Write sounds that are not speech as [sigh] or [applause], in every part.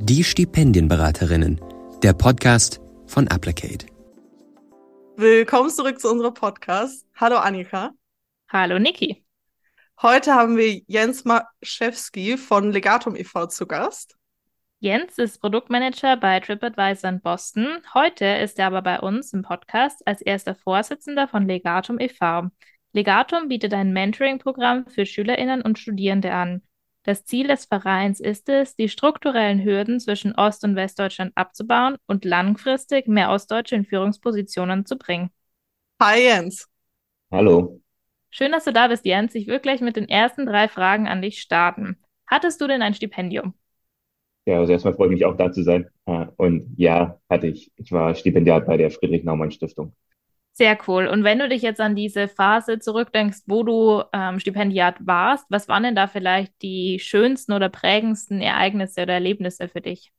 Die Stipendienberaterinnen, der Podcast von Applicate. Willkommen zurück zu unserem Podcast. Hallo Annika. Hallo Niki. Heute haben wir Jens Maschewski von Legatum e.V. zu Gast. Jens ist Produktmanager bei TripAdvisor in Boston. Heute ist er aber bei uns im Podcast als erster Vorsitzender von Legatum e.V. Legatum bietet ein Mentoring-Programm für SchülerInnen und Studierende an. Das Ziel des Vereins ist es, die strukturellen Hürden zwischen Ost- und Westdeutschland abzubauen und langfristig mehr Ostdeutsche in Führungspositionen zu bringen. Hi Jens. Hallo. Schön, dass du da bist, Jens. Ich will gleich mit den ersten drei Fragen an dich starten. Hattest du denn ein Stipendium? Ja, also erstmal freue ich mich auch da zu sein. Äh, und ja, hatte ich. Ich war Stipendiat bei der Friedrich-Naumann-Stiftung. Sehr cool. Und wenn du dich jetzt an diese Phase zurückdenkst, wo du ähm, Stipendiat warst, was waren denn da vielleicht die schönsten oder prägendsten Ereignisse oder Erlebnisse für dich?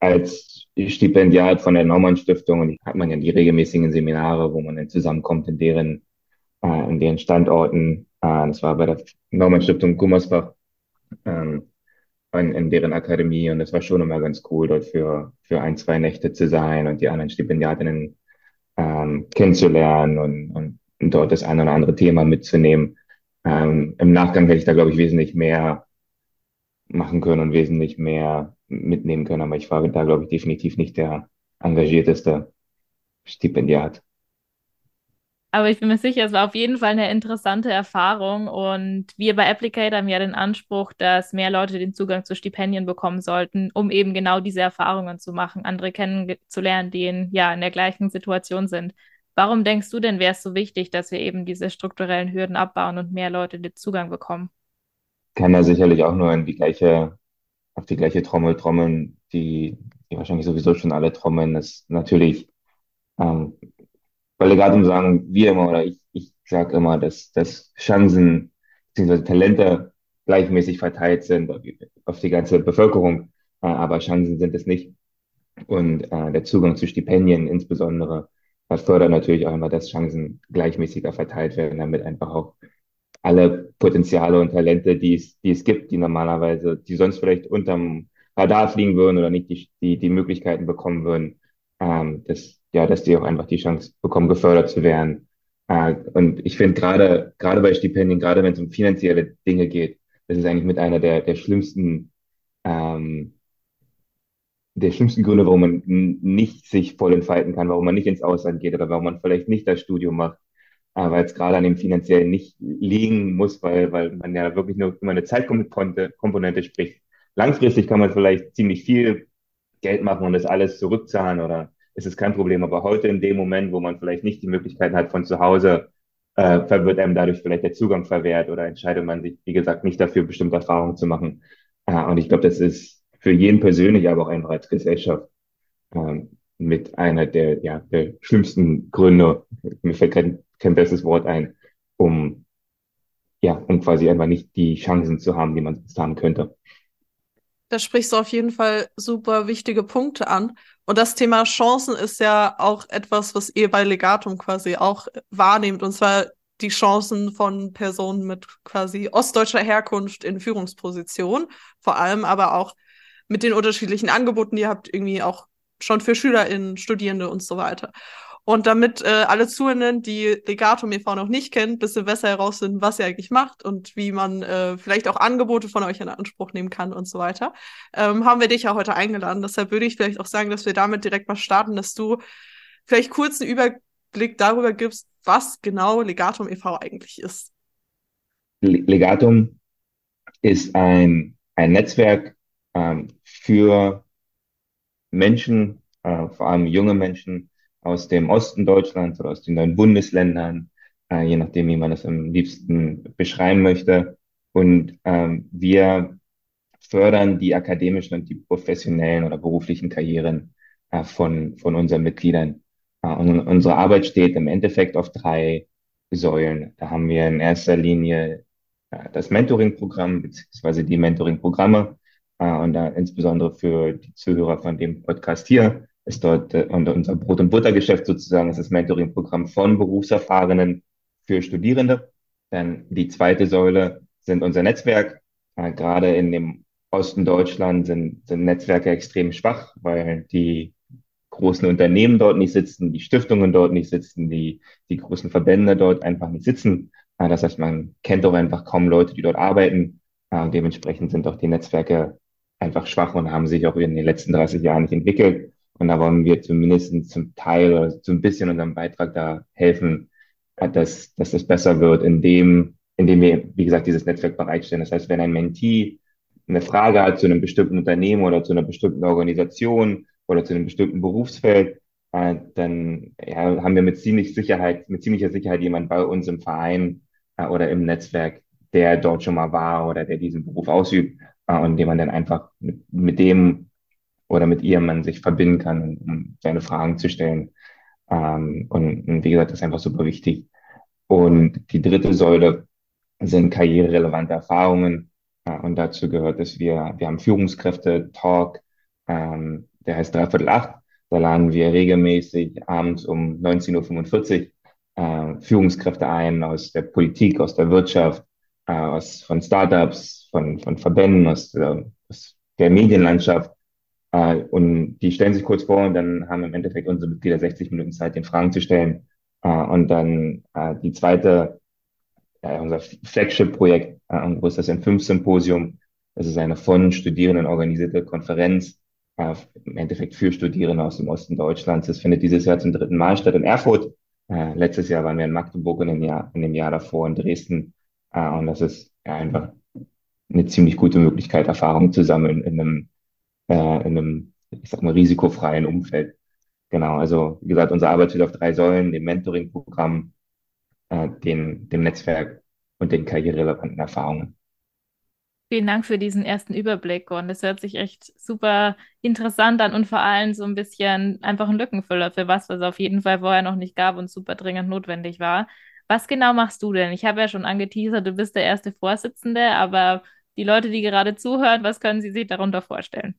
Als Stipendiat von der Naumann-Stiftung hat man ja die regelmäßigen Seminare, wo man dann zusammenkommt in deren, äh, in deren Standorten. Äh, das war bei der Naumann-Stiftung Gummersbach. Ähm, in, in deren Akademie und es war schon immer ganz cool, dort für, für ein, zwei Nächte zu sein und die anderen Stipendiatinnen ähm, kennenzulernen und, und, dort das eine oder andere Thema mitzunehmen. Ähm, Im Nachgang hätte ich da, glaube ich, wesentlich mehr machen können und wesentlich mehr mitnehmen können, aber ich war da, glaube ich, definitiv nicht der engagierteste Stipendiat. Aber ich bin mir sicher, es war auf jeden Fall eine interessante Erfahrung. Und wir bei Applicate haben ja den Anspruch, dass mehr Leute den Zugang zu Stipendien bekommen sollten, um eben genau diese Erfahrungen zu machen, andere kennenzulernen, die in, ja, in der gleichen Situation sind. Warum denkst du denn, wäre es so wichtig, dass wir eben diese strukturellen Hürden abbauen und mehr Leute den Zugang bekommen? Kann da sicherlich auch nur in die gleiche, auf die gleiche Trommel trommeln, die, die wahrscheinlich sowieso schon alle trommeln. Das ist natürlich ähm, weil Legatum sagen wir immer, oder ich, ich sage immer, dass, dass Chancen bzw. Talente gleichmäßig verteilt sind auf die ganze Bevölkerung, äh, aber Chancen sind es nicht. Und äh, der Zugang zu Stipendien insbesondere fördert natürlich auch immer, dass Chancen gleichmäßiger verteilt werden, damit einfach auch alle Potenziale und Talente, die es, die es gibt, die normalerweise, die sonst vielleicht unterm Radar fliegen würden oder nicht die, die, die Möglichkeiten bekommen würden, ähm, dass, ja, dass die auch einfach die Chance bekommen, gefördert zu werden. Äh, und ich finde gerade, gerade bei Stipendien, gerade wenn es um finanzielle Dinge geht, das ist eigentlich mit einer der, der schlimmsten, ähm, der schlimmsten Gründe, warum man nicht sich voll entfalten kann, warum man nicht ins Ausland geht oder warum man vielleicht nicht das Studium macht, äh, weil es gerade an dem finanziellen nicht liegen muss, weil, weil man ja wirklich nur immer eine Zeitkomponente spricht. Langfristig kann man vielleicht ziemlich viel Geld machen und das alles zurückzahlen oder ist es kein Problem. Aber heute in dem Moment, wo man vielleicht nicht die Möglichkeiten hat von zu Hause, äh, wird einem dadurch vielleicht der Zugang verwehrt oder entscheidet man sich, wie gesagt, nicht dafür, bestimmte Erfahrungen zu machen. Äh, und ich glaube, das ist für jeden persönlich, aber auch einfach als Gesellschaft äh, mit einer der, ja, der schlimmsten Gründe, mir fällt kein, kein besseres Wort ein, um, ja, um quasi einfach nicht die Chancen zu haben, die man sonst haben könnte. Da sprichst du auf jeden Fall super wichtige Punkte an. Und das Thema Chancen ist ja auch etwas, was ihr bei Legatum quasi auch wahrnehmt. Und zwar die Chancen von Personen mit quasi ostdeutscher Herkunft in Führungspositionen. Vor allem aber auch mit den unterschiedlichen Angeboten, die ihr habt, irgendwie auch schon für SchülerInnen, Studierende und so weiter. Und damit äh, alle Zuhörenden, die Legatum e.V. noch nicht kennen, bisschen besser herausfinden, was ihr eigentlich macht und wie man äh, vielleicht auch Angebote von euch in Anspruch nehmen kann und so weiter, ähm, haben wir dich ja heute eingeladen. Deshalb würde ich vielleicht auch sagen, dass wir damit direkt mal starten, dass du vielleicht kurz einen Überblick darüber gibst, was genau Legatum e.V. eigentlich ist. Legatum ist ein, ein Netzwerk ähm, für Menschen, äh, vor allem junge Menschen, aus dem Osten Deutschlands oder aus den neuen Bundesländern, äh, je nachdem, wie man das am liebsten beschreiben möchte. Und ähm, wir fördern die akademischen und die professionellen oder beruflichen Karrieren äh, von, von unseren Mitgliedern. Äh, und unsere Arbeit steht im Endeffekt auf drei Säulen. Da haben wir in erster Linie äh, das Mentoring-Programm beziehungsweise die Mentoring-Programme äh, und da insbesondere für die Zuhörer von dem Podcast hier ist dort äh, unser Brot- und Buttergeschäft sozusagen, ist das Mentoring-Programm von Berufserfahrenen für Studierende. Dann die zweite Säule sind unser Netzwerk, äh, gerade in dem Osten Deutschland sind, sind Netzwerke extrem schwach, weil die großen Unternehmen dort nicht sitzen, die Stiftungen dort nicht sitzen, die, die großen Verbände dort einfach nicht sitzen. Äh, das heißt, man kennt auch einfach kaum Leute, die dort arbeiten. Äh, dementsprechend sind auch die Netzwerke einfach schwach und haben sich auch in den letzten 30 Jahren nicht entwickelt. Und da wollen wir zumindest zum Teil oder so ein bisschen unserem Beitrag da helfen, äh, dass, dass das besser wird, indem, indem wir, wie gesagt, dieses Netzwerk bereitstellen. Das heißt, wenn ein Mentee eine Frage hat zu einem bestimmten Unternehmen oder zu einer bestimmten Organisation oder zu einem bestimmten Berufsfeld, äh, dann ja, haben wir mit ziemlich Sicherheit, mit ziemlicher Sicherheit jemand bei uns im Verein äh, oder im Netzwerk, der dort schon mal war oder der diesen Beruf ausübt und dem man dann einfach mit, mit dem oder mit ihr man sich verbinden kann, um seine Fragen zu stellen. Ähm, und, und wie gesagt, das ist einfach super wichtig. Und die dritte Säule sind karriererelevante Erfahrungen. Äh, und dazu gehört, dass wir, wir haben Führungskräfte-Talk, ähm, der heißt Dreiviertel acht. Da laden wir regelmäßig abends um 19.45 Uhr äh, Führungskräfte ein aus der Politik, aus der Wirtschaft, äh, aus, von Startups, von, von Verbänden, aus der, aus der Medienlandschaft. Äh, und die stellen sich kurz vor und dann haben im Endeffekt unsere Mitglieder 60 Minuten Zeit, den Fragen zu stellen. Äh, und dann äh, die zweite, unser Flagship-Projekt, äh, wo ist das ein Fünf-Symposium? Das ist eine von Studierenden organisierte Konferenz, im Endeffekt für Studierende aus dem Osten Deutschlands. Das findet dieses Jahr zum dritten Mal statt in Erfurt. Letztes Jahr waren wir in Magdeburg und im Jahr, in dem Jahr davor in Dresden. Und das ist einfach eine ziemlich gute Möglichkeit, Erfahrungen zu sammeln in einem, äh, in einem, ich sag mal, risikofreien Umfeld. Genau, also wie gesagt, unsere Arbeit steht auf drei Säulen, dem Mentoring-Programm, äh, den, dem Netzwerk und den karriererelevanten Erfahrungen. Vielen Dank für diesen ersten Überblick und es hört sich echt super interessant an und vor allem so ein bisschen einfach ein Lückenfüller für was, was es auf jeden Fall vorher noch nicht gab und super dringend notwendig war. Was genau machst du denn? Ich habe ja schon angeteasert, du bist der erste Vorsitzende, aber die Leute, die gerade zuhören, was können sie sich darunter vorstellen?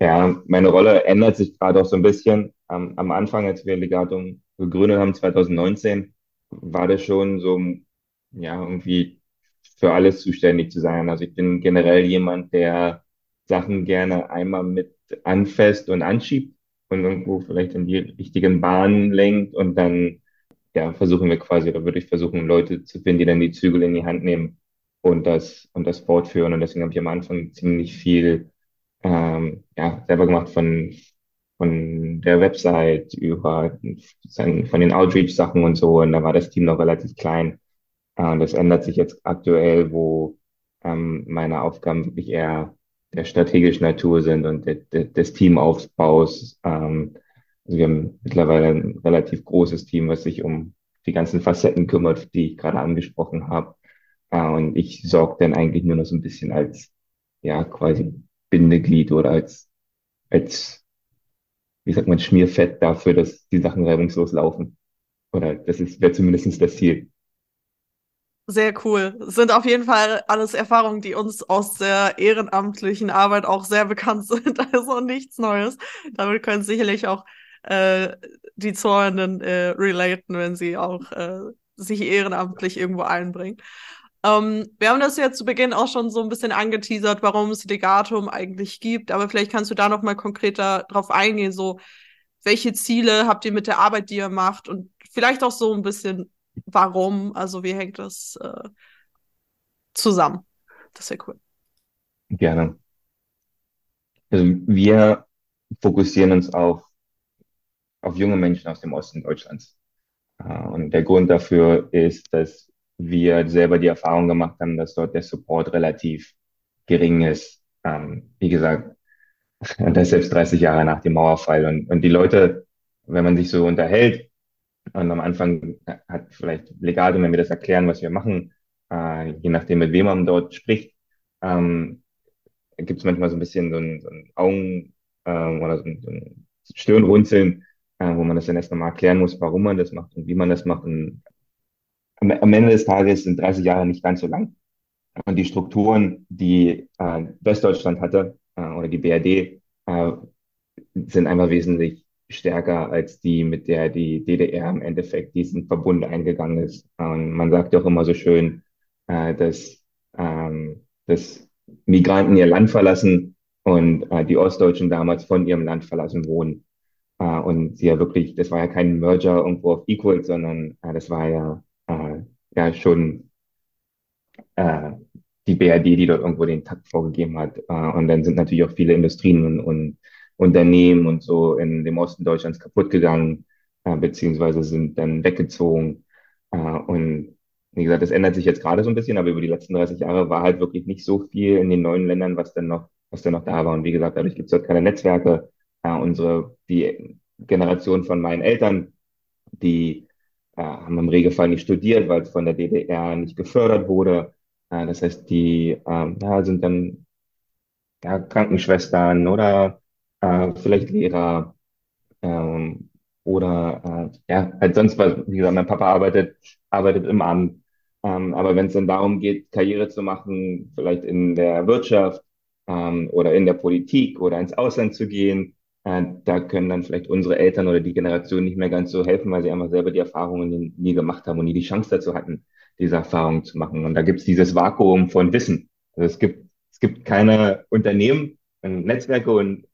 Ja, meine Rolle ändert sich gerade auch so ein bisschen. Am, am Anfang, als wir Legatum gegründet haben, 2019, war das schon so, ja, irgendwie für alles zuständig zu sein. Also ich bin generell jemand, der Sachen gerne einmal mit anfasst und anschiebt und irgendwo vielleicht in die richtigen Bahnen lenkt und dann ja, versuchen wir quasi, oder würde ich versuchen, Leute zu finden, die dann die Zügel in die Hand nehmen und das und das fortführen. Und deswegen habe ich am Anfang ziemlich viel ähm, ja, selber gemacht von von der Website über von den Outreach-Sachen und so. Und da war das Team noch relativ klein. Äh, das ändert sich jetzt aktuell, wo ähm, meine Aufgaben wirklich eher der strategischen Natur sind und de, de, des Teamaufbaus. Ähm, also wir haben mittlerweile ein relativ großes Team, was sich um die ganzen Facetten kümmert, die ich gerade angesprochen habe. Äh, und ich sorge dann eigentlich nur noch so ein bisschen als, ja, quasi Bindeglied oder als, als, wie sagt man, Schmierfett dafür, dass die Sachen reibungslos laufen. Oder das wäre zumindest das Ziel. Sehr cool. Sind auf jeden Fall alles Erfahrungen, die uns aus der ehrenamtlichen Arbeit auch sehr bekannt [laughs] sind. Also nichts Neues. Damit können sicherlich auch äh, die Zuhörenden äh, relaten, wenn sie auch äh, sich ehrenamtlich irgendwo einbringen. Ähm, wir haben das ja zu Beginn auch schon so ein bisschen angeteasert, warum es Legatum eigentlich gibt, aber vielleicht kannst du da noch mal konkreter drauf eingehen, so welche Ziele habt ihr mit der Arbeit, die ihr macht und vielleicht auch so ein bisschen warum, also wie hängt das äh, zusammen? Das wäre cool. Gerne. Also wir fokussieren uns auf, auf junge Menschen aus dem Osten Deutschlands. Äh, und der Grund dafür ist, dass wir selber die Erfahrung gemacht haben, dass dort der Support relativ gering ist. Ähm, wie gesagt, [laughs] das ist selbst 30 Jahre nach dem Mauerfall. Und, und die Leute, wenn man sich so unterhält, und am Anfang hat vielleicht Legatum, wenn wir das erklären, was wir machen, äh, je nachdem, mit wem man dort spricht, ähm, gibt es manchmal so ein bisschen so ein, so ein Augen äh, oder so ein, so ein Stirnrunzeln, äh, wo man das dann erst nochmal erklären muss, warum man das macht und wie man das macht. Und am, Ende des Tages sind 30 Jahre nicht ganz so lang. Und die Strukturen, die äh, Westdeutschland hatte äh, oder die BRD, äh, sind einfach wesentlich stärker als die, mit der die DDR im Endeffekt diesen Verbund eingegangen ist. Und man sagt ja auch immer so schön, äh, dass, ähm, dass Migranten ihr Land verlassen und äh, die Ostdeutschen damals von ihrem Land verlassen wurden. Äh, und sie ja wirklich, das war ja kein Merger irgendwo auf Equal, sondern äh, das war ja, äh, ja schon äh, die BRD, die dort irgendwo den Takt vorgegeben hat. Äh, und dann sind natürlich auch viele Industrien und, und Unternehmen und so in dem Osten Deutschlands kaputt gegangen, äh, beziehungsweise sind dann weggezogen. Äh, und wie gesagt, das ändert sich jetzt gerade so ein bisschen, aber über die letzten 30 Jahre war halt wirklich nicht so viel in den neuen Ländern, was dann noch, was dann noch da war. Und wie gesagt, dadurch gibt es dort keine Netzwerke. Äh, unsere, die Generation von meinen Eltern, die haben im Regelfall nicht studiert, weil es von der DDR nicht gefördert wurde. Äh, das heißt, die äh, ja, sind dann ja, Krankenschwestern oder äh, vielleicht Lehrer ähm, oder äh, ja, halt sonst was. Wie gesagt, mein Papa arbeitet, arbeitet im Amt. Ähm, aber wenn es dann darum geht, Karriere zu machen, vielleicht in der Wirtschaft ähm, oder in der Politik oder ins Ausland zu gehen, äh, da können dann vielleicht unsere Eltern oder die Generation nicht mehr ganz so helfen, weil sie einfach selber die Erfahrungen nie gemacht haben und nie die Chance dazu hatten, diese Erfahrungen zu machen. Und da gibt es dieses Vakuum von Wissen. Also es gibt, es gibt keine Unternehmen, Netzwerke und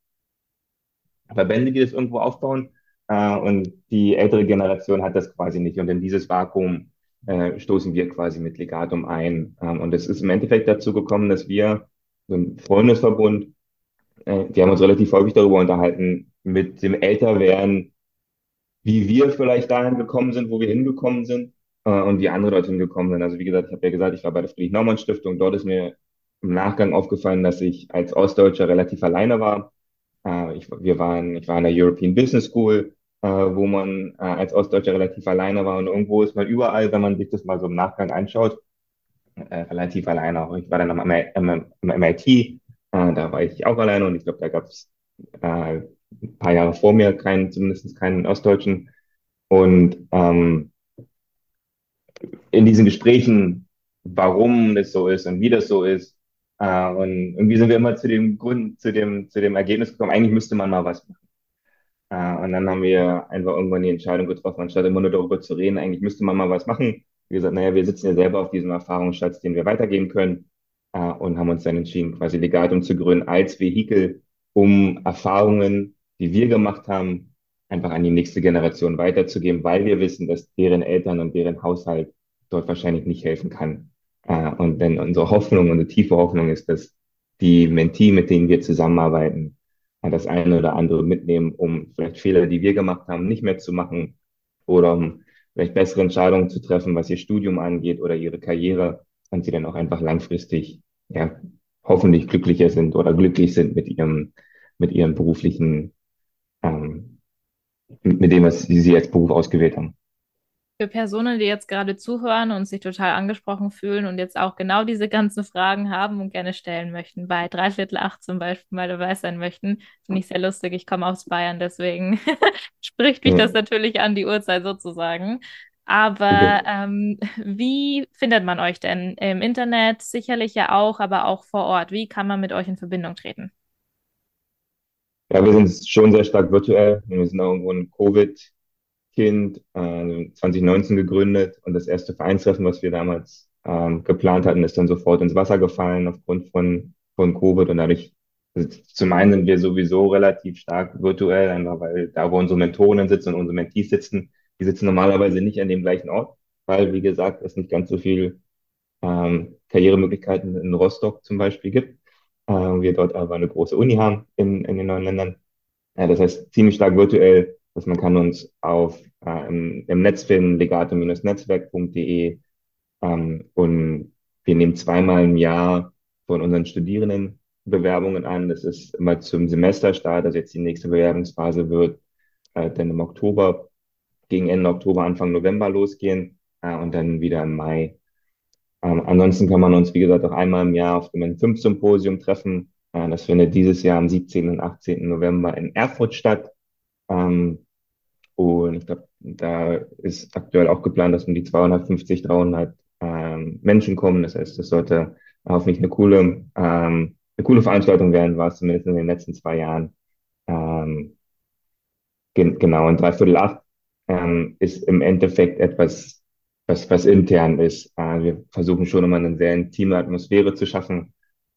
Verbände, die das irgendwo aufbauen. Äh, und die ältere Generation hat das quasi nicht. Und in dieses Vakuum äh, stoßen wir quasi mit Legatum ein. Ähm, und es ist im Endeffekt dazu gekommen, dass wir, so ein Freundesverbund, äh, wir haben uns relativ häufig darüber unterhalten, mit dem Älterwerden, wie wir vielleicht dahin gekommen sind, wo wir hingekommen sind äh, und wie andere dorthin gekommen sind. Also wie gesagt, ich habe ja gesagt, ich war bei der Friedrich-Naumann-Stiftung. Dort ist mir im Nachgang aufgefallen, dass ich als Ostdeutscher relativ alleine war. Äh, ich, wir waren, ich war in der European Business School, äh, wo man äh, als Ostdeutscher relativ alleine war. Und irgendwo ist man überall, wenn man sich das mal so im Nachgang anschaut, äh, relativ alleine. Auch ich war dann am, am, am MIT, äh, da war ich auch alleine und ich glaube, da gab es äh, ein paar Jahre vor mir keinen, zumindest keinen Ostdeutschen. Und ähm, in diesen Gesprächen, warum das so ist und wie das so ist, äh, und irgendwie sind wir immer zu dem Grund, zu dem, zu dem Ergebnis gekommen, eigentlich müsste man mal was machen. Äh, und dann haben wir einfach irgendwann die Entscheidung getroffen, anstatt immer nur darüber zu reden, eigentlich müsste man mal was machen. Wie gesagt, naja, wir sitzen ja selber auf diesem Erfahrungsschatz, den wir weitergeben können, äh, und haben uns dann entschieden, quasi Legatum zu gründen als Vehikel, um Erfahrungen, die wir gemacht haben, einfach an die nächste Generation weiterzugeben, weil wir wissen, dass deren Eltern und deren Haushalt dort wahrscheinlich nicht helfen kann. Äh, und denn unsere Hoffnung, unsere tiefe Hoffnung ist, dass die Mentee, mit denen wir zusammenarbeiten, äh, das eine oder andere mitnehmen, um vielleicht Fehler, die wir gemacht haben, nicht mehr zu machen oder um vielleicht bessere Entscheidungen zu treffen, was ihr Studium angeht oder ihre Karriere und sie dann auch einfach langfristig, ja, hoffentlich glücklicher sind oder glücklich sind mit ihrem, mit ihrem beruflichen, ähm, mit dem, was sie als Beruf ausgewählt haben. Für Personen, die jetzt gerade zuhören und sich total angesprochen fühlen und jetzt auch genau diese ganzen Fragen haben und gerne stellen möchten, bei dreiviertel acht zum Beispiel mal dabei sein möchten, finde ich sehr lustig. Ich komme aus Bayern, deswegen [laughs] spricht mich das natürlich an die Uhrzeit sozusagen. Aber ähm, [laughs] wie findet man euch denn im Internet? Sicherlich ja auch, aber auch vor Ort. Wie kann man mit euch in Verbindung treten? Ja, wir sind schon sehr stark virtuell. Wir sind irgendwo in Covid Kind, äh, 2019 gegründet und das erste Vereinstreffen, was wir damals ähm, geplant hatten, ist dann sofort ins Wasser gefallen aufgrund von, von Covid und dadurch, also zum einen sind wir sowieso relativ stark virtuell, einfach weil da, wo unsere Mentoren sitzen und unsere Mentees sitzen, die sitzen normalerweise nicht an dem gleichen Ort, weil, wie gesagt, es nicht ganz so viel ähm, Karrieremöglichkeiten in Rostock zum Beispiel gibt. Äh, wir dort aber eine große Uni haben in, in den neuen Ländern. Ja, das heißt, ziemlich stark virtuell dass man kann uns auf äh, im, im Netz finden, legato-netzwerk.de ähm, und wir nehmen zweimal im Jahr von unseren Studierenden Bewerbungen an. Das ist immer zum Semesterstart, also jetzt die nächste Bewerbungsphase wird äh, dann im Oktober, gegen Ende Oktober, Anfang November losgehen äh, und dann wieder im Mai. Ähm, ansonsten kann man uns, wie gesagt, auch einmal im Jahr auf dem N5-Symposium treffen. Äh, das findet dieses Jahr am 17. und 18. November in Erfurt statt. Ähm, und ich glaube, da ist aktuell auch geplant, dass um die 250, 300 ähm, Menschen kommen. Das heißt, das sollte hoffentlich eine coole, ähm, eine coole Veranstaltung werden, war es zumindest in den letzten zwei Jahren. Ähm, gen genau, und dreiviertel acht ähm, ist im Endeffekt etwas, was, was intern ist. Äh, wir versuchen schon immer eine sehr intime Atmosphäre zu schaffen.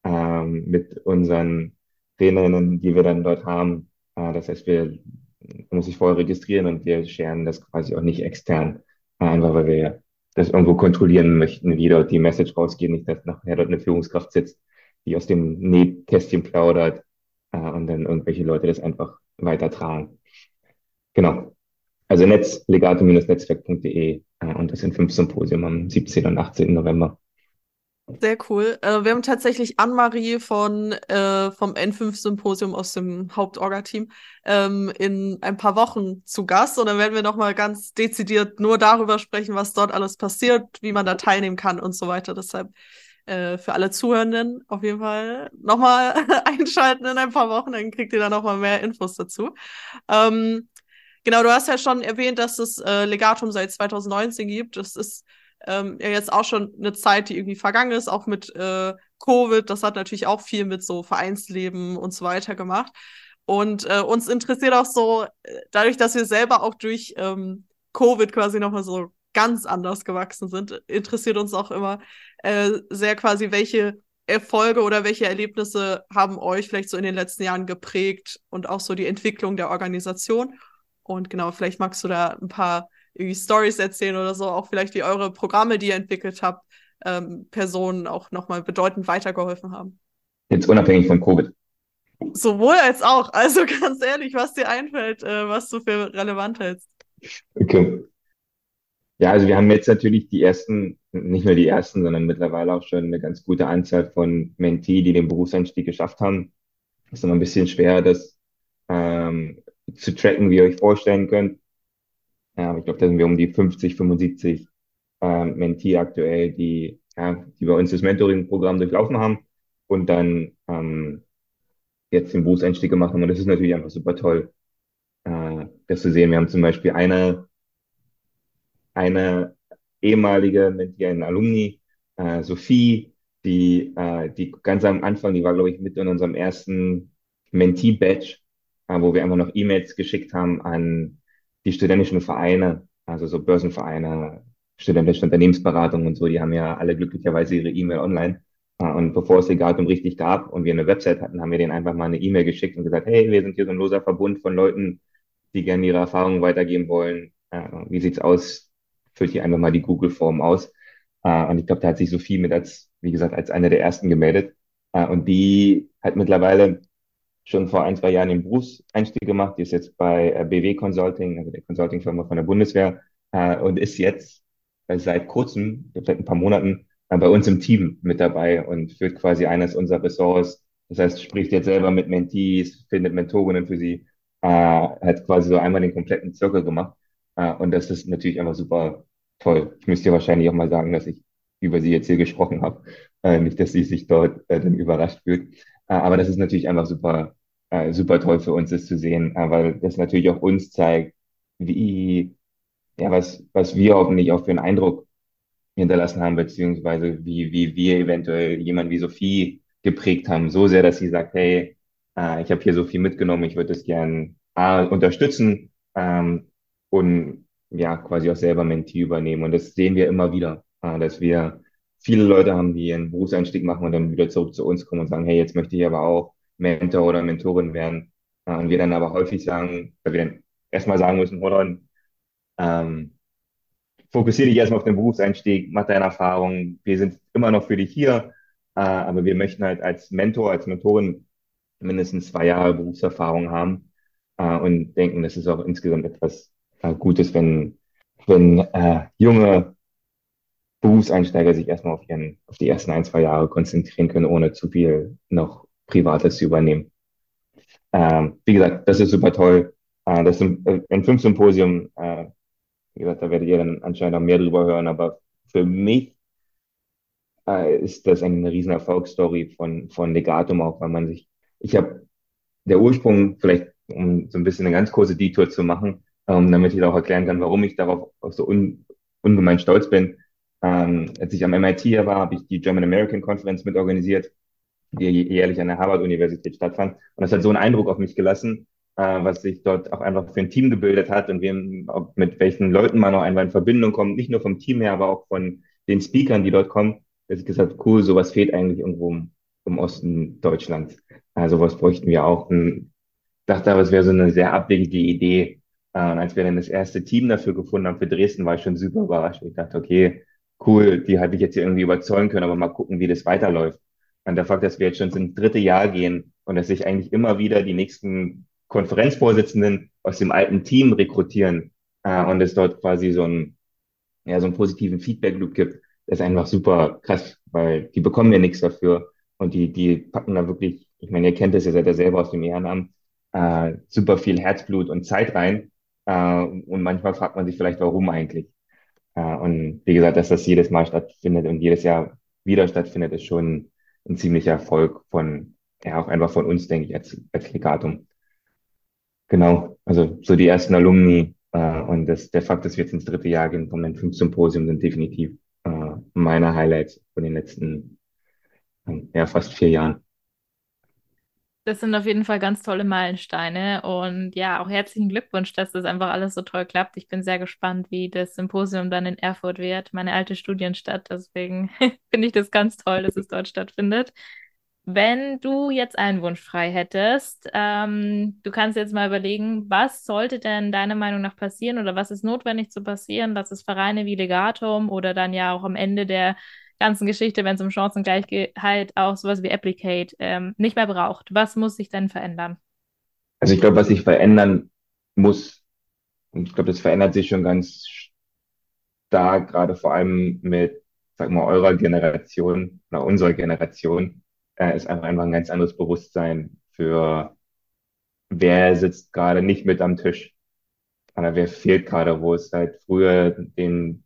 ähm, mit unseren Trainerinnen, die wir dann dort haben. Äh, das heißt, wir muss sich vorher registrieren und wir scheren das quasi auch nicht extern, äh, einfach weil wir das irgendwo kontrollieren möchten, wie dort die Message rausgeht, nicht, dass nachher dort eine Führungskraft sitzt, die aus dem Nähkästchen plaudert äh, und dann irgendwelche Leute das einfach weitertragen. Genau. Also netz, legato-netzwerk.de äh, und das sind fünf Symposien am 17. und 18. November. Sehr cool. Äh, wir haben tatsächlich Anne-Marie äh, vom N5-Symposium aus dem Hauptorga-Team ähm, in ein paar Wochen zu Gast. Und dann werden wir nochmal ganz dezidiert nur darüber sprechen, was dort alles passiert, wie man da teilnehmen kann und so weiter. Deshalb äh, für alle Zuhörenden auf jeden Fall nochmal [laughs] einschalten in ein paar Wochen, dann kriegt ihr da nochmal mehr Infos dazu. Ähm, genau, du hast ja schon erwähnt, dass es äh, Legatum seit 2019 gibt. Das ist ähm, ja jetzt auch schon eine Zeit, die irgendwie vergangen ist, auch mit äh, Covid. Das hat natürlich auch viel mit so Vereinsleben und so weiter gemacht. Und äh, uns interessiert auch so, äh, dadurch, dass wir selber auch durch ähm, Covid quasi nochmal so ganz anders gewachsen sind, interessiert uns auch immer äh, sehr quasi, welche Erfolge oder welche Erlebnisse haben euch vielleicht so in den letzten Jahren geprägt und auch so die Entwicklung der Organisation. Und genau, vielleicht magst du da ein paar Stories erzählen oder so, auch vielleicht wie eure Programme, die ihr entwickelt habt, ähm, Personen auch nochmal bedeutend weitergeholfen haben. Jetzt unabhängig von Covid. Sowohl als auch. Also [laughs] ganz ehrlich, was dir einfällt, äh, was du für relevant hältst. Okay. Ja, also wir haben jetzt natürlich die ersten, nicht nur die ersten, sondern mittlerweile auch schon eine ganz gute Anzahl von Mentee, die den Berufseinstieg geschafft haben. Ist immer ein bisschen schwer, das ähm, zu tracken, wie ihr euch vorstellen könnt. Ja, ich glaube, da sind wir um die 50, 75 ähm, Mentee aktuell, die, ja, die bei uns das Mentoring-Programm durchlaufen haben und dann ähm, jetzt den Berufseinstieg gemacht haben. Und das ist natürlich einfach super toll, äh, das zu sehen. Wir haben zum Beispiel eine, eine ehemalige Mentee, eine Alumni, äh, Sophie, die, äh, die ganz am Anfang, die war, glaube ich, mit in unserem ersten Mentee-Badge, äh, wo wir einfach noch E-Mails geschickt haben an die studentischen Vereine, also so Börsenvereine, studentische Unternehmensberatung und so, die haben ja alle glücklicherweise ihre E-Mail online. Und bevor es Legatum richtig gab und wir eine Website hatten, haben wir denen einfach mal eine E-Mail geschickt und gesagt, hey, wir sind hier so ein loser Verbund von Leuten, die gerne ihre Erfahrungen weitergeben wollen. Wie sieht's aus? Füllt hier einfach mal die Google-Form aus. Und ich glaube, da hat sich Sophie mit als, wie gesagt, als eine der ersten gemeldet. Und die hat mittlerweile schon vor ein, zwei Jahren den Berufseinstieg gemacht. Die ist jetzt bei äh, BW Consulting, also der Consulting-Firma von der Bundeswehr, äh, und ist jetzt äh, seit kurzem, seit ein paar Monaten, äh, bei uns im Team mit dabei und führt quasi eines unserer Ressorts. Das heißt, spricht jetzt selber mit Mentees, findet Mentorinnen für sie, äh, hat quasi so einmal den kompletten Zirkel gemacht. Äh, und das ist natürlich einfach super toll. Ich müsste ja wahrscheinlich auch mal sagen, dass ich über sie jetzt hier gesprochen habe. Nicht, dass sie sich dort dann überrascht fühlt. Äh, aber das ist natürlich einfach super, äh, super toll für uns, das zu sehen, äh, weil das natürlich auch uns zeigt, wie, ja, was, was wir hoffentlich auch für einen Eindruck hinterlassen haben, beziehungsweise wie, wie wir eventuell jemand wie Sophie geprägt haben, so sehr, dass sie sagt, hey, ich habe hier so viel mitgenommen, ich würde das gern unterstützen ähm, und ja, quasi auch selber Mentee übernehmen. Und das sehen wir immer wieder, dass wir viele Leute haben, die ihren Berufseinstieg machen und dann wieder zurück zu uns kommen und sagen, hey, jetzt möchte ich aber auch Mentor oder Mentorin werden. Äh, und wir dann aber häufig sagen, weil wir dann erstmal sagen müssen, hold on, ähm, fokussiere dich erstmal auf den Berufseinstieg, mach deine Erfahrungen, wir sind immer noch für dich hier, äh, aber wir möchten halt als Mentor, als Mentorin mindestens zwei Jahre Berufserfahrung haben äh, und denken, das ist auch insgesamt etwas äh, Gutes, wenn, wenn äh, junge Berufseinsteiger sich erstmal auf ihren, auf die ersten ein, zwei Jahre konzentrieren können, ohne zu viel noch Privates zu übernehmen. Ähm, wie gesagt, das ist super toll. Äh, das ist äh, ein fünf Symposium, äh, wie gesagt, da werdet ihr dann anscheinend auch mehr drüber hören, aber für mich äh, ist das eine riesen Erfolgsstory von, von Legatum auch, weil man sich, ich habe der Ursprung, vielleicht um so ein bisschen eine ganz kurze Detour zu machen, ähm, damit ich auch erklären kann, warum ich darauf auch so un, ungemein stolz bin. Ähm, als ich am MIT hier war, habe ich die German American Conference mitorganisiert die jährlich an der Harvard-Universität stattfand. Und das hat so einen Eindruck auf mich gelassen, äh, was sich dort auch einfach für ein Team gebildet hat und wir, mit welchen Leuten man auch einfach in Verbindung kommt, nicht nur vom Team her, aber auch von den Speakern, die dort kommen, dass ich gesagt cool, sowas fehlt eigentlich irgendwo im Osten Deutschlands. Also was bräuchten wir auch. Und dachte aber, es wäre so eine sehr abwegige Idee. Äh, und als wir dann das erste Team dafür gefunden haben für Dresden, war ich schon super überrascht. Ich dachte, okay, cool, die hatte ich jetzt irgendwie überzeugen können, aber mal gucken, wie das weiterläuft. Und der Fakt, dass wir jetzt schon ins dritte Jahr gehen und dass sich eigentlich immer wieder die nächsten Konferenzvorsitzenden aus dem alten Team rekrutieren äh, und es dort quasi so ein ja, so einen positiven Feedback-Loop gibt, ist einfach super krass, weil die bekommen ja nichts dafür und die, die packen da wirklich, ich meine, ihr kennt das, ihr seid ja selber aus dem Ehrenamt, äh, super viel Herzblut und Zeit rein äh, und manchmal fragt man sich vielleicht, warum eigentlich. Äh, und wie gesagt, dass das jedes Mal stattfindet und jedes Jahr wieder stattfindet, ist schon ein ziemlicher Erfolg von, ja, auch einfach von uns, denke ich, als, als Legatum. Genau, also so die ersten Alumni äh, und das, der Fakt, dass wir jetzt ins dritte Jahr gehen vom Symposium, sind definitiv äh, meine Highlights von den letzten äh, ja, fast vier Jahren. Das sind auf jeden Fall ganz tolle Meilensteine und ja, auch herzlichen Glückwunsch, dass das einfach alles so toll klappt. Ich bin sehr gespannt, wie das Symposium dann in Erfurt wird, meine alte Studienstadt. Deswegen [laughs] finde ich das ganz toll, dass es dort stattfindet. Wenn du jetzt einen Wunsch frei hättest, ähm, du kannst jetzt mal überlegen, was sollte denn deiner Meinung nach passieren oder was ist notwendig zu passieren, dass es Vereine wie Legatum oder dann ja auch am Ende der ganzen Geschichte, wenn es um Chancengleichheit auch sowas wie Applicate ähm, nicht mehr braucht. Was muss sich denn verändern? Also ich glaube, was sich verändern muss, und ich glaube, das verändert sich schon ganz stark, gerade vor allem mit, sag mal, eurer Generation oder unserer Generation, äh, ist einfach, einfach ein ganz anderes Bewusstsein für wer sitzt gerade nicht mit am Tisch oder wer fehlt gerade, wo es halt früher den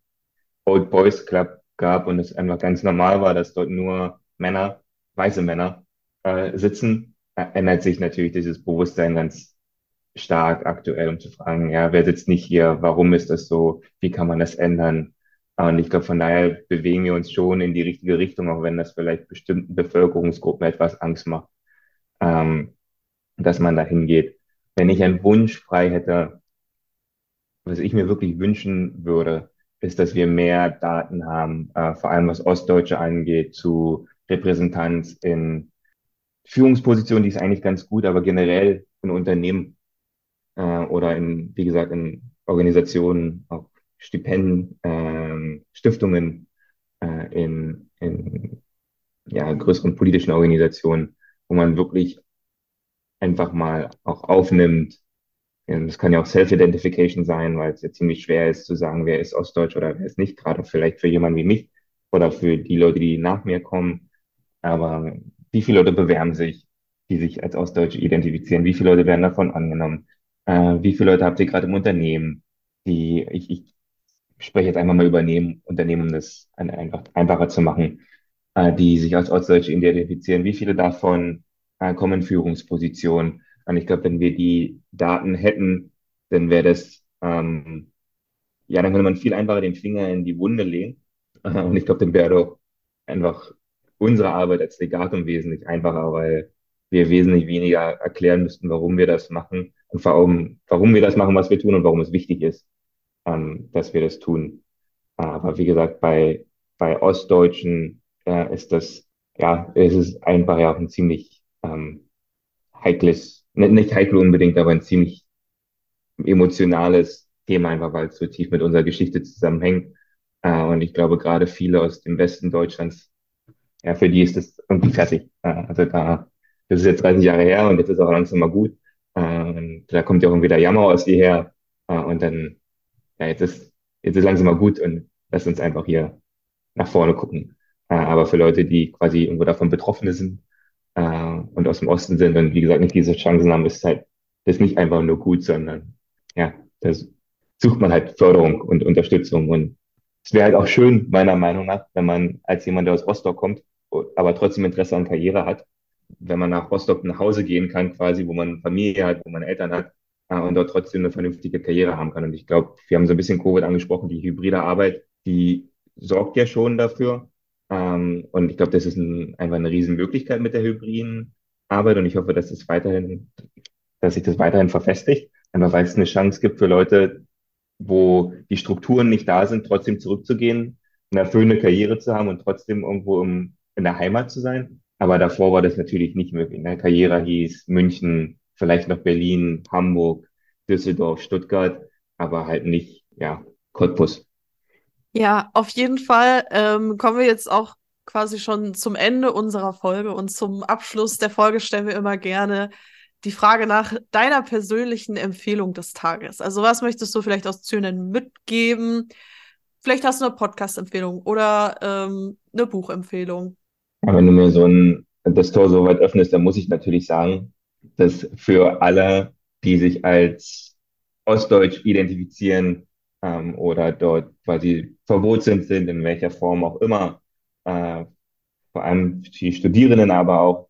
Old Boys Club gab und es einfach ganz normal war, dass dort nur Männer, weiße Männer äh, sitzen, ändert sich natürlich dieses Bewusstsein ganz stark aktuell, um zu fragen, ja, wer sitzt nicht hier, warum ist das so, wie kann man das ändern? Und ich glaube, von daher bewegen wir uns schon in die richtige Richtung, auch wenn das vielleicht bestimmten Bevölkerungsgruppen etwas Angst macht, ähm, dass man da hingeht. Wenn ich einen Wunsch frei hätte, was ich mir wirklich wünschen würde, ist, dass wir mehr Daten haben, äh, vor allem was Ostdeutsche angeht, zu Repräsentanz in Führungspositionen, die ist eigentlich ganz gut, aber generell in Unternehmen äh, oder in, wie gesagt, in Organisationen, auch Stipendien, äh, Stiftungen, äh, in, in ja, größeren politischen Organisationen, wo man wirklich einfach mal auch aufnimmt, das kann ja auch Self-Identification sein, weil es ja ziemlich schwer ist zu sagen, wer ist Ostdeutsch oder wer ist nicht, gerade vielleicht für jemanden wie mich oder für die Leute, die nach mir kommen. Aber wie viele Leute bewerben sich, die sich als Ostdeutsche identifizieren? Wie viele Leute werden davon angenommen? Äh, wie viele Leute habt ihr gerade im Unternehmen? Die, ich, ich spreche jetzt einfach mal über Unternehmen, um das einfach einfacher zu machen, äh, die sich als Ostdeutsche identifizieren. Wie viele davon äh, kommen in Führungspositionen? Und ich glaube, wenn wir die Daten hätten, dann wäre das, ähm, ja, dann könnte man viel einfacher den Finger in die Wunde legen. [laughs] Und ich glaube, dann wäre doch einfach unsere Arbeit als Legatum wesentlich einfacher, weil wir wesentlich weniger erklären müssten, warum wir das machen und vor allem, warum wir das machen, was wir tun und warum es wichtig ist, ähm, dass wir das tun. Aber wie gesagt, bei, bei Ostdeutschen äh, ist das, ja, es ist einfach ja auch ein ziemlich ähm, heikles nicht heikel unbedingt, aber ein ziemlich emotionales Thema, einfach weil es so tief mit unserer Geschichte zusammenhängt. Äh, und ich glaube, gerade viele aus dem Westen Deutschlands, ja, für die ist das irgendwie fertig. Äh, also da, das ist jetzt 30 Jahre her und jetzt ist auch langsam mal gut. Äh, und da kommt ja auch irgendwie der Jammer aus dir her. Äh, und dann, ja, jetzt ist, jetzt ist langsam mal gut und lass uns einfach hier nach vorne gucken. Äh, aber für Leute, die quasi irgendwo davon Betroffene sind, und aus dem Osten sind. Und wie gesagt nicht diese Chancen haben, ist halt das nicht einfach nur gut, sondern ja, da sucht man halt Förderung und Unterstützung. Und es wäre halt auch schön, meiner Meinung nach, wenn man als jemand, der aus Rostock kommt, aber trotzdem Interesse an Karriere hat, wenn man nach Rostock nach Hause gehen kann, quasi, wo man Familie hat, wo man Eltern hat, äh, und dort trotzdem eine vernünftige Karriere haben kann. Und ich glaube, wir haben so ein bisschen Covid angesprochen, die hybride Arbeit, die sorgt ja schon dafür, ähm, und ich glaube, das ist ein, einfach eine Riesenmöglichkeit mit der hybriden Arbeit und ich hoffe, dass es weiterhin, dass sich das weiterhin verfestigt, einfach weil es eine Chance gibt für Leute, wo die Strukturen nicht da sind, trotzdem zurückzugehen, eine erfüllende Karriere zu haben und trotzdem irgendwo im, in der Heimat zu sein. Aber davor war das natürlich nicht möglich. Ne? Karriere hieß München, vielleicht noch Berlin, Hamburg, Düsseldorf, Stuttgart, aber halt nicht, ja, Cottbus. Ja, auf jeden Fall ähm, kommen wir jetzt auch quasi schon zum Ende unserer Folge und zum Abschluss der Folge stellen wir immer gerne die Frage nach deiner persönlichen Empfehlung des Tages. Also was möchtest du vielleicht aus Zynen mitgeben? Vielleicht hast du eine Podcast-Empfehlung oder ähm, eine Buchempfehlung. Ja, wenn du mir so ein, das Tor so weit öffnest, dann muss ich natürlich sagen, dass für alle, die sich als Ostdeutsch identifizieren ähm, oder dort quasi verwurzelt sind, in welcher Form auch immer, äh, vor allem die Studierenden, aber auch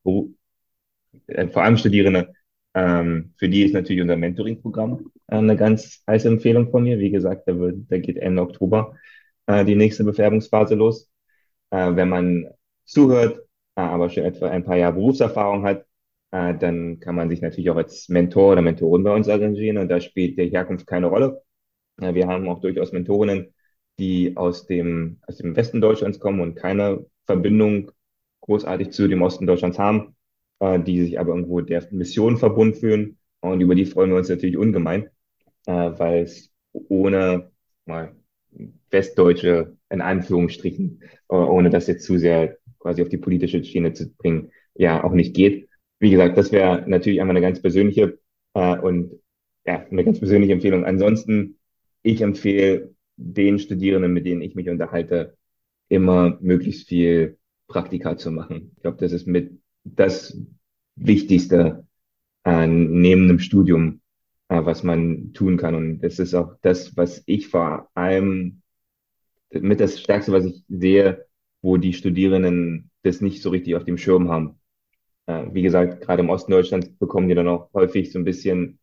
äh, vor allem Studierende, ähm, für die ist natürlich unser Mentoring-Programm äh, eine ganz heiße Empfehlung von mir. Wie gesagt, da, wird, da geht Ende Oktober äh, die nächste Bewerbungsphase los. Äh, wenn man zuhört, äh, aber schon etwa ein paar Jahre Berufserfahrung hat, äh, dann kann man sich natürlich auch als Mentor oder Mentorin bei uns arrangieren und da spielt die Herkunft keine Rolle. Äh, wir haben auch durchaus Mentorinnen, die aus dem, aus dem Westen Deutschlands kommen und keine Verbindung großartig zu dem Osten Deutschlands haben äh, die sich aber irgendwo der Mission verbunden fühlen. Und über die freuen wir uns natürlich ungemein, äh, weil es ohne mal Westdeutsche in Anführungsstrichen, äh, ohne das jetzt zu sehr quasi auf die politische Schiene zu bringen, ja auch nicht geht. Wie gesagt, das wäre natürlich einmal eine ganz persönliche äh, und ja, eine ganz persönliche Empfehlung. Ansonsten, ich empfehle den Studierenden, mit denen ich mich unterhalte, immer möglichst viel Praktika zu machen. Ich glaube, das ist mit das Wichtigste äh, neben dem Studium, äh, was man tun kann. Und das ist auch das, was ich vor allem mit das Stärkste, was ich sehe, wo die Studierenden das nicht so richtig auf dem Schirm haben. Äh, wie gesagt, gerade im Osten Deutschlands bekommen die dann auch häufig so ein bisschen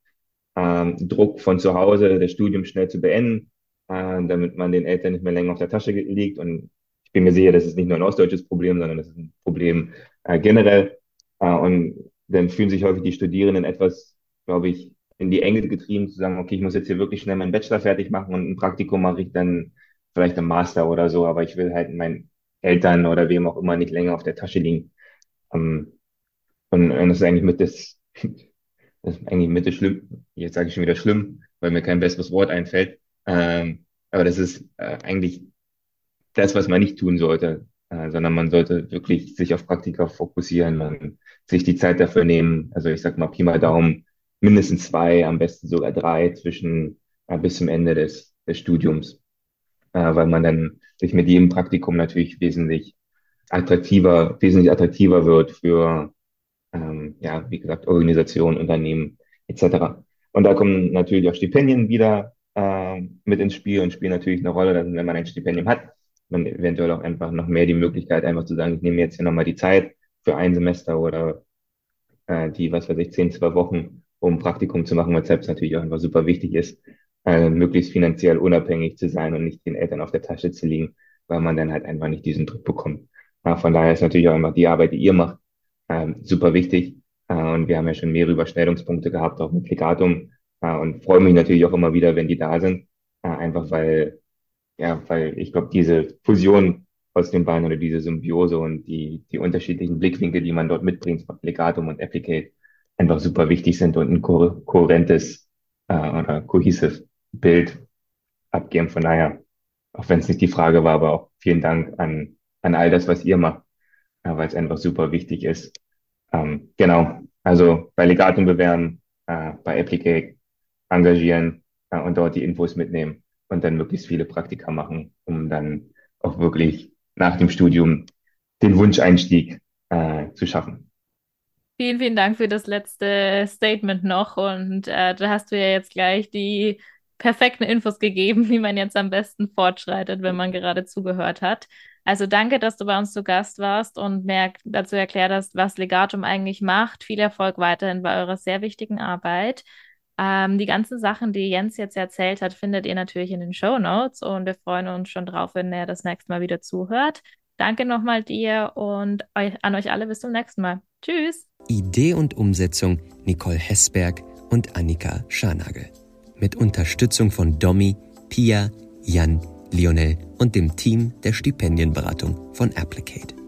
ähm, Druck von zu Hause, das Studium schnell zu beenden, äh, damit man den Eltern nicht mehr länger auf der Tasche liegt. Und ich bin mir sicher, das ist nicht nur ein ostdeutsches Problem, sondern das ist ein Problem äh, generell. Äh, und dann fühlen sich häufig die Studierenden etwas, glaube ich, in die Enge getrieben, zu sagen, okay, ich muss jetzt hier wirklich schnell meinen Bachelor fertig machen und ein Praktikum mache ich dann vielleicht im Master oder so, aber ich will halt meinen Eltern oder wem auch immer nicht länger auf der Tasche liegen. Ähm, und, und das ist eigentlich mit das, [laughs] das ist eigentlich mit das schlimm, jetzt sage ich schon wieder schlimm, weil mir kein besseres Wort einfällt. Ähm, aber das ist äh, eigentlich das, was man nicht tun sollte, äh, sondern man sollte wirklich sich auf Praktika fokussieren und sich die Zeit dafür nehmen. Also ich sag mal Pi mal Daumen, mindestens zwei, am besten sogar drei zwischen äh, bis zum Ende des, des Studiums, äh, weil man dann sich mit jedem Praktikum natürlich wesentlich attraktiver, wesentlich attraktiver wird für ähm, ja, wie gesagt, Organisationen, Unternehmen etc. Und da kommen natürlich auch Stipendien wieder äh, mit ins Spiel und spielen natürlich eine Rolle, wenn man ein Stipendium hat, man eventuell auch einfach noch mehr die Möglichkeit, einfach zu sagen, ich nehme jetzt hier nochmal die Zeit für ein Semester oder äh, die, was weiß ich, zehn, zwei Wochen, um Praktikum zu machen, weshalb es natürlich auch einfach super wichtig ist, äh, möglichst finanziell unabhängig zu sein und nicht den Eltern auf der Tasche zu liegen, weil man dann halt einfach nicht diesen Druck bekommt. Äh, von daher ist natürlich auch einfach die Arbeit, die ihr macht, äh, super wichtig. Äh, und wir haben ja schon mehrere Überschneidungspunkte gehabt, auch mit Legatum. Äh, und freue mich natürlich auch immer wieder, wenn die da sind, äh, einfach weil ja, weil ich glaube, diese Fusion aus den beiden oder diese Symbiose und die, die unterschiedlichen Blickwinkel, die man dort mitbringt von Legatum und Applicate, einfach super wichtig sind und ein ko kohärentes äh, oder cohesive Bild abgeben. Von daher, auch wenn es nicht die Frage war, aber auch vielen Dank an, an all das, was ihr macht, äh, weil es einfach super wichtig ist. Ähm, genau, also bei Legatum bewerben, äh, bei Applicate engagieren äh, und dort die Infos mitnehmen und dann möglichst viele Praktika machen, um dann auch wirklich nach dem Studium den Wunscheinstieg äh, zu schaffen. Vielen, vielen Dank für das letzte Statement noch. Und äh, da hast du ja jetzt gleich die perfekten Infos gegeben, wie man jetzt am besten fortschreitet, wenn man gerade zugehört hat. Also danke, dass du bei uns zu Gast warst und mehr dazu erklärt hast, was Legatum eigentlich macht. Viel Erfolg weiterhin bei eurer sehr wichtigen Arbeit. Ähm, die ganzen Sachen, die Jens jetzt erzählt hat, findet ihr natürlich in den Show Notes und wir freuen uns schon drauf, wenn er das nächste Mal wieder zuhört. Danke nochmal dir und an euch alle bis zum nächsten Mal. Tschüss. Idee und Umsetzung Nicole Hessberg und Annika Scharnagel. Mit Unterstützung von Domi, Pia, Jan, Lionel und dem Team der Stipendienberatung von Applicate.